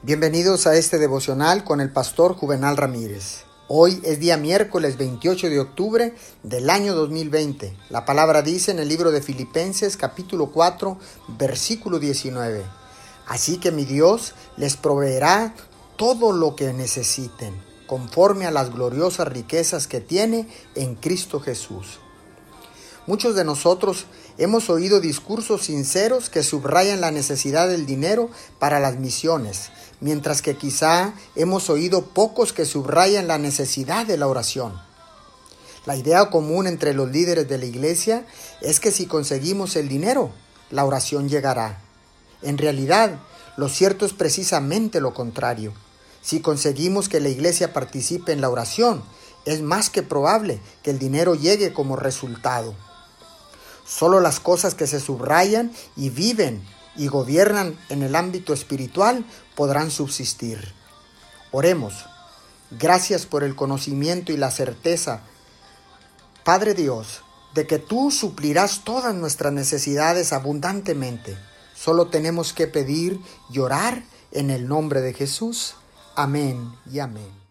Bienvenidos a este devocional con el pastor Juvenal Ramírez. Hoy es día miércoles 28 de octubre del año 2020. La palabra dice en el libro de Filipenses capítulo 4 versículo 19. Así que mi Dios les proveerá todo lo que necesiten, conforme a las gloriosas riquezas que tiene en Cristo Jesús. Muchos de nosotros hemos oído discursos sinceros que subrayan la necesidad del dinero para las misiones, mientras que quizá hemos oído pocos que subrayan la necesidad de la oración. La idea común entre los líderes de la iglesia es que si conseguimos el dinero, la oración llegará. En realidad, lo cierto es precisamente lo contrario. Si conseguimos que la iglesia participe en la oración, es más que probable que el dinero llegue como resultado. Solo las cosas que se subrayan y viven y gobiernan en el ámbito espiritual podrán subsistir. Oremos. Gracias por el conocimiento y la certeza, Padre Dios, de que tú suplirás todas nuestras necesidades abundantemente. Solo tenemos que pedir y orar en el nombre de Jesús. Amén y amén.